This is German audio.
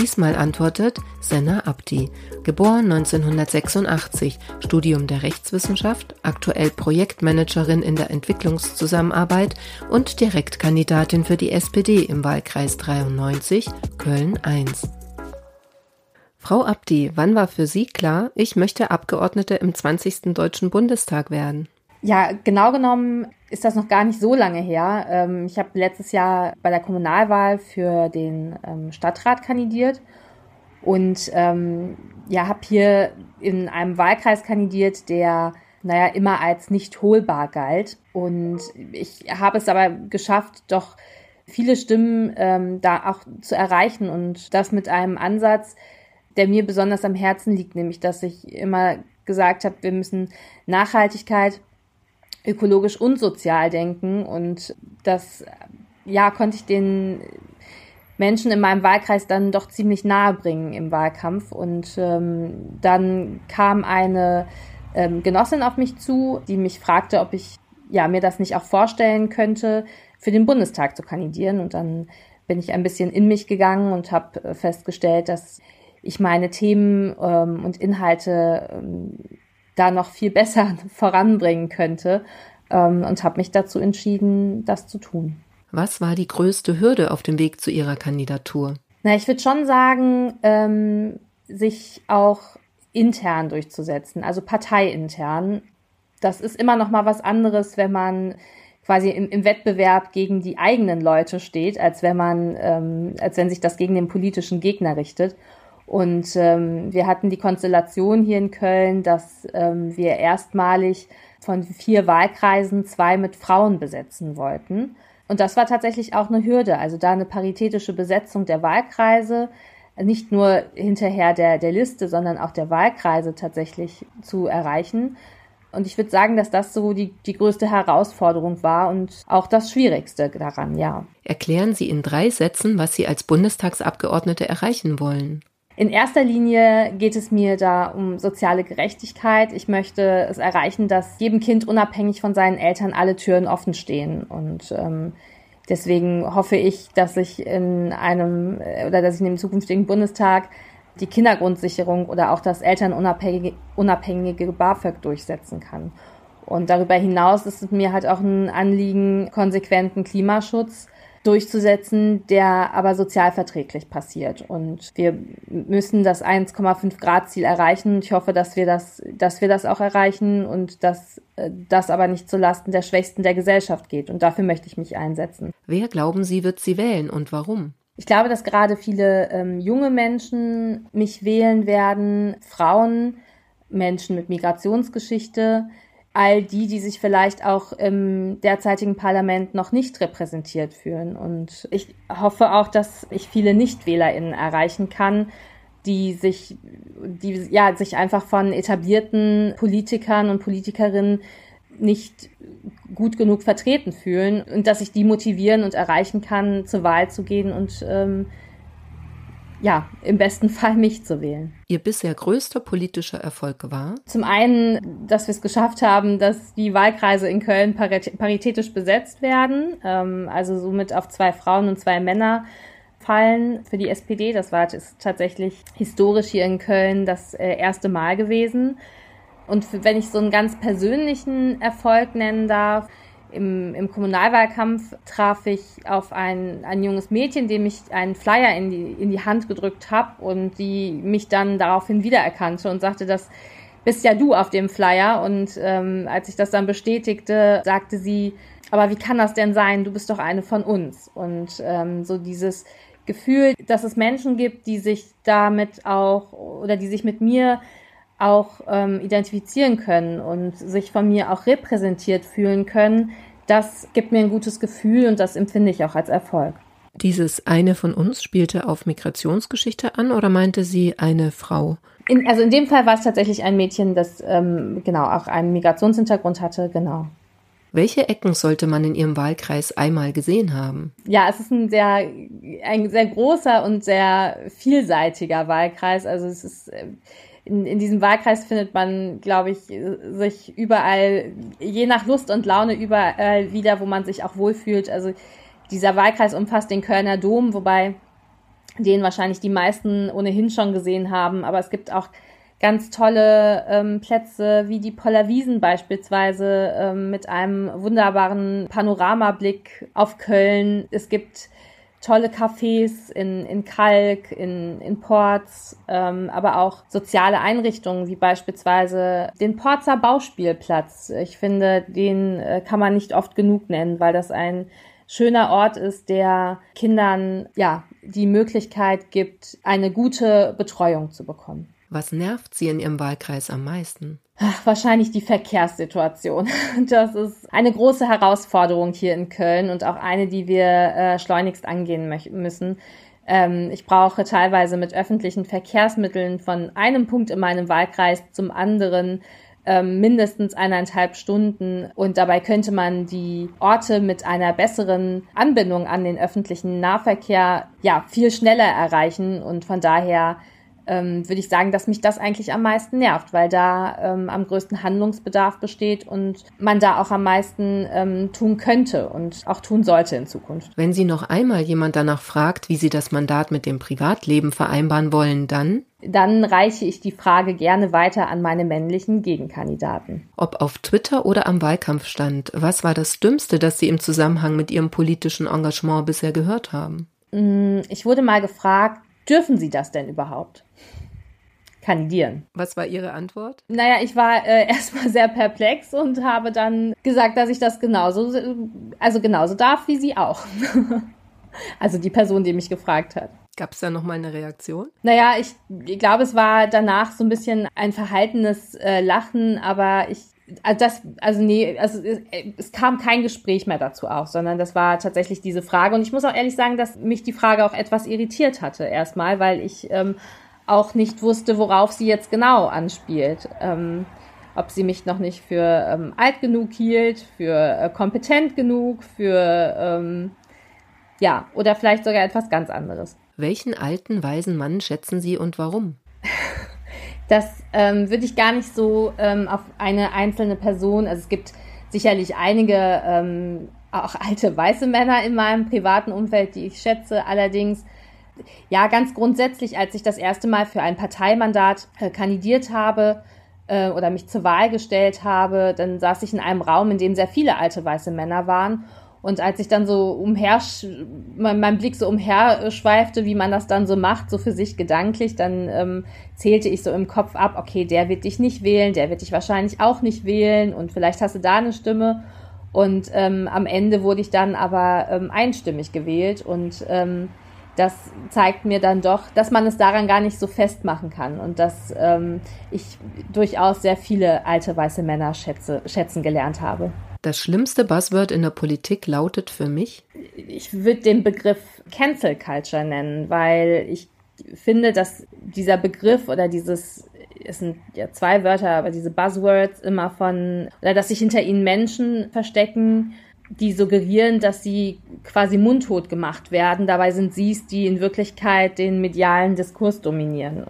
Diesmal antwortet Senna Abdi, geboren 1986, Studium der Rechtswissenschaft, aktuell Projektmanagerin in der Entwicklungszusammenarbeit und Direktkandidatin für die SPD im Wahlkreis 93, Köln I. Frau Abdi, wann war für Sie klar, ich möchte Abgeordnete im 20. Deutschen Bundestag werden? Ja, genau genommen ist das noch gar nicht so lange her. Ähm, ich habe letztes Jahr bei der Kommunalwahl für den ähm, Stadtrat kandidiert und ähm, ja, habe hier in einem Wahlkreis kandidiert, der naja immer als nicht holbar galt. Und ich habe es aber geschafft, doch viele Stimmen ähm, da auch zu erreichen und das mit einem Ansatz, der mir besonders am Herzen liegt, nämlich dass ich immer gesagt habe, wir müssen Nachhaltigkeit ökologisch und sozial denken. Und das, ja, konnte ich den Menschen in meinem Wahlkreis dann doch ziemlich nahe bringen im Wahlkampf. Und ähm, dann kam eine ähm, Genossin auf mich zu, die mich fragte, ob ich ja mir das nicht auch vorstellen könnte, für den Bundestag zu kandidieren. Und dann bin ich ein bisschen in mich gegangen und habe festgestellt, dass ich meine Themen ähm, und Inhalte ähm, da noch viel besser voranbringen könnte ähm, und habe mich dazu entschieden, das zu tun. Was war die größte Hürde auf dem Weg zu Ihrer Kandidatur? Na, ich würde schon sagen, ähm, sich auch intern durchzusetzen, also parteiintern. Das ist immer noch mal was anderes, wenn man quasi im, im Wettbewerb gegen die eigenen Leute steht, als wenn man, ähm, als wenn sich das gegen den politischen Gegner richtet. Und ähm, wir hatten die Konstellation hier in Köln, dass ähm, wir erstmalig von vier Wahlkreisen zwei mit Frauen besetzen wollten. Und das war tatsächlich auch eine Hürde, also da eine paritätische Besetzung der Wahlkreise, nicht nur hinterher der, der Liste, sondern auch der Wahlkreise tatsächlich zu erreichen. Und ich würde sagen, dass das so die, die größte Herausforderung war und auch das Schwierigste daran, ja. Erklären Sie in drei Sätzen, was Sie als Bundestagsabgeordnete erreichen wollen. In erster Linie geht es mir da um soziale Gerechtigkeit. Ich möchte es erreichen, dass jedem Kind unabhängig von seinen Eltern alle Türen offen stehen. Und ähm, deswegen hoffe ich, dass ich in einem äh, oder dass ich in dem zukünftigen Bundestag die Kindergrundsicherung oder auch das elternunabhängige unabhängige BAföG durchsetzen kann. Und darüber hinaus ist es mir halt auch ein Anliegen, konsequenten Klimaschutz durchzusetzen, der aber sozialverträglich passiert. Und wir müssen das 1,5 Grad Ziel erreichen. Ich hoffe, dass wir das, dass wir das auch erreichen und dass äh, das aber nicht zulasten der Schwächsten der Gesellschaft geht. Und dafür möchte ich mich einsetzen. Wer glauben Sie, wird sie wählen und warum? Ich glaube, dass gerade viele ähm, junge Menschen mich wählen werden, Frauen, Menschen mit Migrationsgeschichte, all die, die sich vielleicht auch im derzeitigen Parlament noch nicht repräsentiert fühlen. Und ich hoffe auch, dass ich viele NichtwählerInnen erreichen kann, die sich, die ja, sich einfach von etablierten Politikern und Politikerinnen nicht gut genug vertreten fühlen und dass ich die motivieren und erreichen kann, zur Wahl zu gehen und ähm, ja, im besten Fall mich zu wählen. Ihr bisher größter politischer Erfolg war? Zum einen, dass wir es geschafft haben, dass die Wahlkreise in Köln paritätisch besetzt werden, ähm, also somit auf zwei Frauen und zwei Männer fallen für die SPD. Das war tatsächlich historisch hier in Köln das äh, erste Mal gewesen. Und wenn ich so einen ganz persönlichen Erfolg nennen darf, im, im Kommunalwahlkampf traf ich auf ein, ein junges Mädchen, dem ich einen Flyer in die, in die Hand gedrückt habe und die mich dann daraufhin wiedererkannte und sagte, das bist ja du auf dem Flyer. Und ähm, als ich das dann bestätigte, sagte sie, aber wie kann das denn sein? Du bist doch eine von uns. Und ähm, so dieses Gefühl, dass es Menschen gibt, die sich damit auch oder die sich mit mir auch ähm, identifizieren können und sich von mir auch repräsentiert fühlen können, das gibt mir ein gutes Gefühl und das empfinde ich auch als Erfolg. Dieses eine von uns spielte auf Migrationsgeschichte an oder meinte sie eine Frau? In, also in dem Fall war es tatsächlich ein Mädchen, das ähm, genau auch einen Migrationshintergrund hatte, genau. Welche Ecken sollte man in Ihrem Wahlkreis einmal gesehen haben? Ja, es ist ein sehr, ein sehr großer und sehr vielseitiger Wahlkreis. Also es ist, äh, in, in diesem Wahlkreis findet man, glaube ich, sich überall, je nach Lust und Laune überall wieder, wo man sich auch wohlfühlt. Also dieser Wahlkreis umfasst den Kölner Dom, wobei den wahrscheinlich die meisten ohnehin schon gesehen haben. Aber es gibt auch ganz tolle ähm, Plätze wie die Pollerwiesen beispielsweise ähm, mit einem wunderbaren Panoramablick auf Köln. Es gibt tolle Cafés in, in Kalk, in, in Ports, ähm, aber auch soziale Einrichtungen wie beispielsweise den Porzer Bauspielplatz. Ich finde, den äh, kann man nicht oft genug nennen, weil das ein schöner Ort ist, der Kindern ja die Möglichkeit gibt, eine gute Betreuung zu bekommen. Was nervt Sie in Ihrem Wahlkreis am meisten? Ach, wahrscheinlich die Verkehrssituation. Das ist eine große Herausforderung hier in Köln und auch eine, die wir äh, schleunigst angehen müssen. Ähm, ich brauche teilweise mit öffentlichen Verkehrsmitteln von einem Punkt in meinem Wahlkreis zum anderen ähm, mindestens eineinhalb Stunden. Und dabei könnte man die Orte mit einer besseren Anbindung an den öffentlichen Nahverkehr ja viel schneller erreichen. Und von daher ähm, würde ich sagen, dass mich das eigentlich am meisten nervt, weil da ähm, am größten Handlungsbedarf besteht und man da auch am meisten ähm, tun könnte und auch tun sollte in Zukunft. Wenn Sie noch einmal jemand danach fragt, wie Sie das Mandat mit dem Privatleben vereinbaren wollen, dann? Dann reiche ich die Frage gerne weiter an meine männlichen Gegenkandidaten. Ob auf Twitter oder am Wahlkampfstand, was war das Dümmste, das Sie im Zusammenhang mit Ihrem politischen Engagement bisher gehört haben? Mm, ich wurde mal gefragt, dürfen Sie das denn überhaupt? kandidieren. Was war Ihre Antwort? Naja, ich war äh, erstmal sehr perplex und habe dann gesagt, dass ich das genauso, also genauso darf wie Sie auch. also die Person, die mich gefragt hat. Gab es da nochmal eine Reaktion? Naja, ich, ich glaube, es war danach so ein bisschen ein verhaltenes äh, Lachen, aber ich also das, also nee, also es, es, kam kein Gespräch mehr dazu auf, sondern das war tatsächlich diese Frage. Und ich muss auch ehrlich sagen, dass mich die Frage auch etwas irritiert hatte erstmal, weil ich ähm, auch nicht wusste, worauf sie jetzt genau anspielt. Ähm, ob sie mich noch nicht für ähm, alt genug hielt, für äh, kompetent genug, für ähm, ja, oder vielleicht sogar etwas ganz anderes. Welchen alten, weisen Mann schätzen Sie und warum? das ähm, würde ich gar nicht so ähm, auf eine einzelne Person, also es gibt sicherlich einige ähm, auch alte weiße Männer in meinem privaten Umfeld, die ich schätze. Allerdings ja, ganz grundsätzlich, als ich das erste Mal für ein Parteimandat äh, kandidiert habe äh, oder mich zur Wahl gestellt habe, dann saß ich in einem Raum, in dem sehr viele alte weiße Männer waren. Und als ich dann so umher, mein, mein Blick so umher schweifte, wie man das dann so macht, so für sich gedanklich, dann ähm, zählte ich so im Kopf ab, okay, der wird dich nicht wählen, der wird dich wahrscheinlich auch nicht wählen und vielleicht hast du da eine Stimme. Und ähm, am Ende wurde ich dann aber ähm, einstimmig gewählt und ähm, das zeigt mir dann doch, dass man es daran gar nicht so festmachen kann und dass ähm, ich durchaus sehr viele alte weiße Männer schätze, schätzen gelernt habe. Das schlimmste Buzzword in der Politik lautet für mich? Ich würde den Begriff Cancel Culture nennen, weil ich finde, dass dieser Begriff oder dieses, es sind ja zwei Wörter, aber diese Buzzwords immer von, oder dass sich hinter ihnen Menschen verstecken, die suggerieren, dass sie quasi mundtot gemacht werden. Dabei sind sie es, die in Wirklichkeit den medialen Diskurs dominieren.